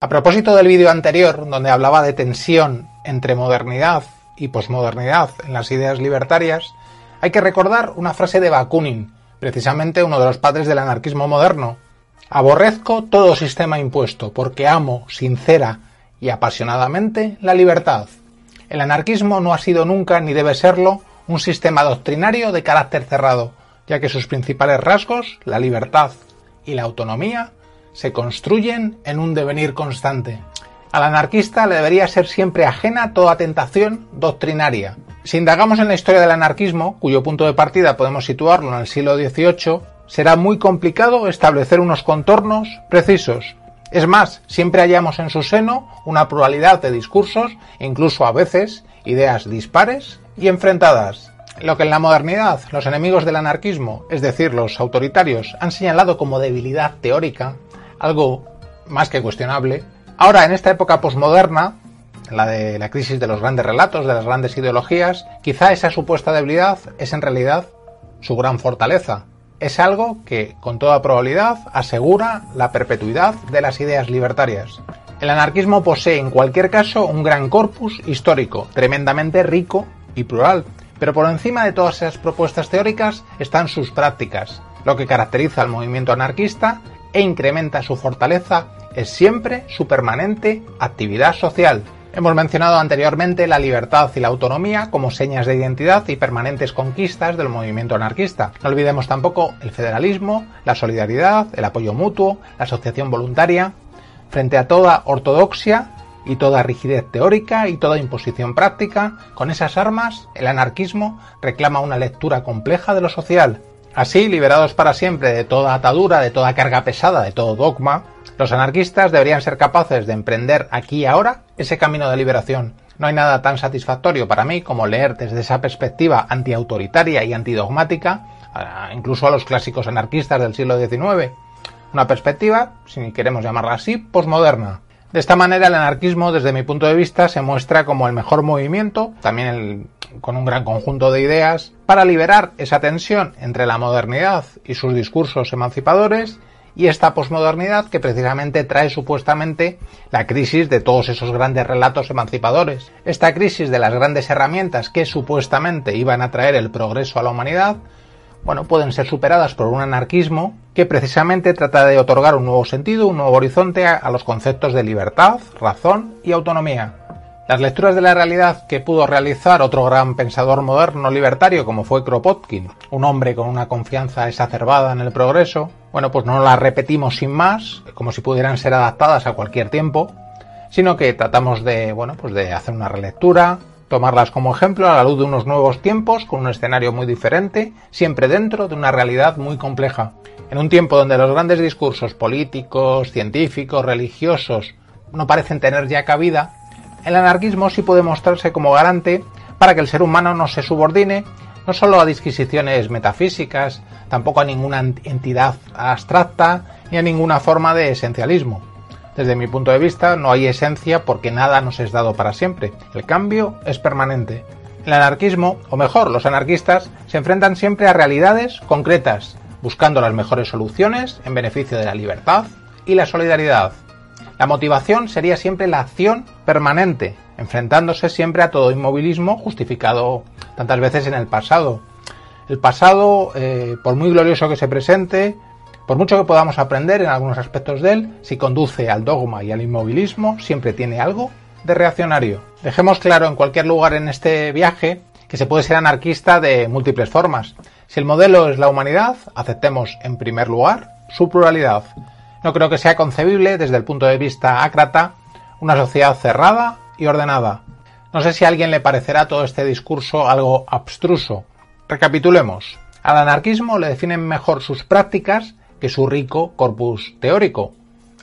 A propósito del vídeo anterior, donde hablaba de tensión entre modernidad y posmodernidad en las ideas libertarias, hay que recordar una frase de Bakunin, precisamente uno de los padres del anarquismo moderno. Aborrezco todo sistema impuesto porque amo sincera y apasionadamente la libertad. El anarquismo no ha sido nunca ni debe serlo un sistema doctrinario de carácter cerrado, ya que sus principales rasgos, la libertad y la autonomía, se construyen en un devenir constante. Al anarquista le debería ser siempre ajena toda tentación doctrinaria. Si indagamos en la historia del anarquismo, cuyo punto de partida podemos situarlo en el siglo XVIII, será muy complicado establecer unos contornos precisos. Es más, siempre hallamos en su seno una pluralidad de discursos incluso a veces ideas dispares y enfrentadas. Lo que en la modernidad los enemigos del anarquismo, es decir, los autoritarios, han señalado como debilidad teórica, algo más que cuestionable, ahora en esta época posmoderna, la de la crisis de los grandes relatos, de las grandes ideologías, quizá esa supuesta debilidad es en realidad su gran fortaleza. Es algo que, con toda probabilidad, asegura la perpetuidad de las ideas libertarias. El anarquismo posee, en cualquier caso, un gran corpus histórico, tremendamente rico y plural, pero por encima de todas esas propuestas teóricas están sus prácticas. Lo que caracteriza al movimiento anarquista e incrementa su fortaleza es siempre su permanente actividad social. Hemos mencionado anteriormente la libertad y la autonomía como señas de identidad y permanentes conquistas del movimiento anarquista. No olvidemos tampoco el federalismo, la solidaridad, el apoyo mutuo, la asociación voluntaria. Frente a toda ortodoxia y toda rigidez teórica y toda imposición práctica, con esas armas el anarquismo reclama una lectura compleja de lo social, Así, liberados para siempre de toda atadura, de toda carga pesada, de todo dogma, los anarquistas deberían ser capaces de emprender aquí y ahora ese camino de liberación. No hay nada tan satisfactorio para mí como leer desde esa perspectiva antiautoritaria y antidogmática, incluso a los clásicos anarquistas del siglo XIX. Una perspectiva, si queremos llamarla así, posmoderna. De esta manera el anarquismo, desde mi punto de vista, se muestra como el mejor movimiento, también con un gran conjunto de ideas para liberar esa tensión entre la modernidad y sus discursos emancipadores y esta posmodernidad que precisamente trae supuestamente la crisis de todos esos grandes relatos emancipadores. Esta crisis de las grandes herramientas que supuestamente iban a traer el progreso a la humanidad, bueno, pueden ser superadas por un anarquismo que precisamente trata de otorgar un nuevo sentido, un nuevo horizonte a, los conceptos de libertad, razón y autonomía. Las lecturas de la realidad que pudo realizar otro gran pensador moderno libertario como fue Kropotkin, un hombre con una confianza exacerbada en el progreso, bueno, pues no las repetimos sin más, como si pudieran ser adaptadas a cualquier tiempo, sino que tratamos de, bueno, pues de hacer una relectura, tomarlas como ejemplo a la luz de unos nuevos tiempos, con un escenario muy diferente, siempre dentro de una realidad muy compleja. En un tiempo donde los grandes discursos políticos, científicos, religiosos no parecen tener ya cabida, el anarquismo sí puede mostrarse como garante para que el ser humano no se subordine no solo a disquisiciones metafísicas, tampoco a ninguna entidad abstracta ni a ninguna forma de esencialismo. Desde mi punto de vista no hay esencia porque nada nos es dado para siempre. El cambio es permanente. El anarquismo, o mejor, los anarquistas, se enfrentan siempre a realidades concretas, buscando las mejores soluciones en beneficio de la libertad y la solidaridad. La motivación sería siempre la acción permanente, enfrentándose siempre a todo inmovilismo justificado tantas veces en el pasado. El pasado, eh, por muy glorioso que se presente, por mucho que podamos aprender en algunos aspectos de él, si conduce al dogma y al inmovilismo, siempre tiene algo de reaccionario. Dejemos claro en cualquier lugar en este viaje que se puede ser anarquista de múltiples formas. Si el modelo es la humanidad, aceptemos en primer lugar su pluralidad. No creo que sea concebible desde el punto de vista ácrata una sociedad cerrada y ordenada. No sé si a alguien le parecerá todo este discurso algo abstruso. Recapitulemos. Al anarquismo le definen mejor sus prácticas que su rico corpus teórico,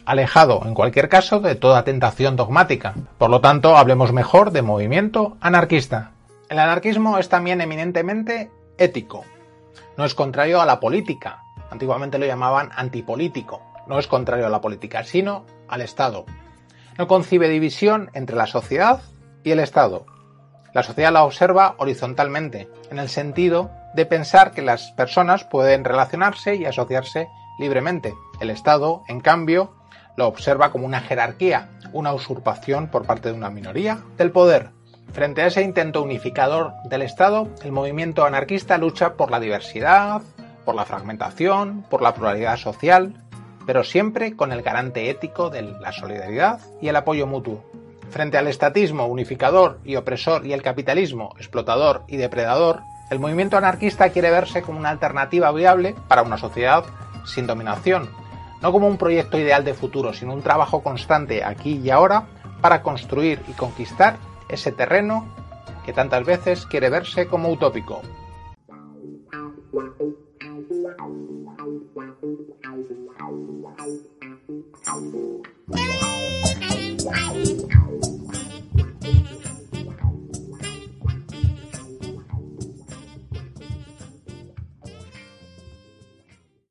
alejado en cualquier caso de toda tentación dogmática. Por lo tanto, hablemos mejor de movimiento anarquista. El anarquismo es también eminentemente ético. No es contrario a la política. Antiguamente lo llamaban antipolítico no es contrario a la política, sino al Estado. No concibe división entre la sociedad y el Estado. La sociedad la observa horizontalmente, en el sentido de pensar que las personas pueden relacionarse y asociarse libremente. El Estado, en cambio, lo observa como una jerarquía, una usurpación por parte de una minoría del poder. Frente a ese intento unificador del Estado, el movimiento anarquista lucha por la diversidad, por la fragmentación, por la pluralidad social, pero siempre con el garante ético de la solidaridad y el apoyo mutuo. Frente al estatismo unificador y opresor y el capitalismo explotador y depredador, el movimiento anarquista quiere verse como una alternativa viable para una sociedad sin dominación, no como un proyecto ideal de futuro, sino un trabajo constante aquí y ahora para construir y conquistar ese terreno que tantas veces quiere verse como utópico.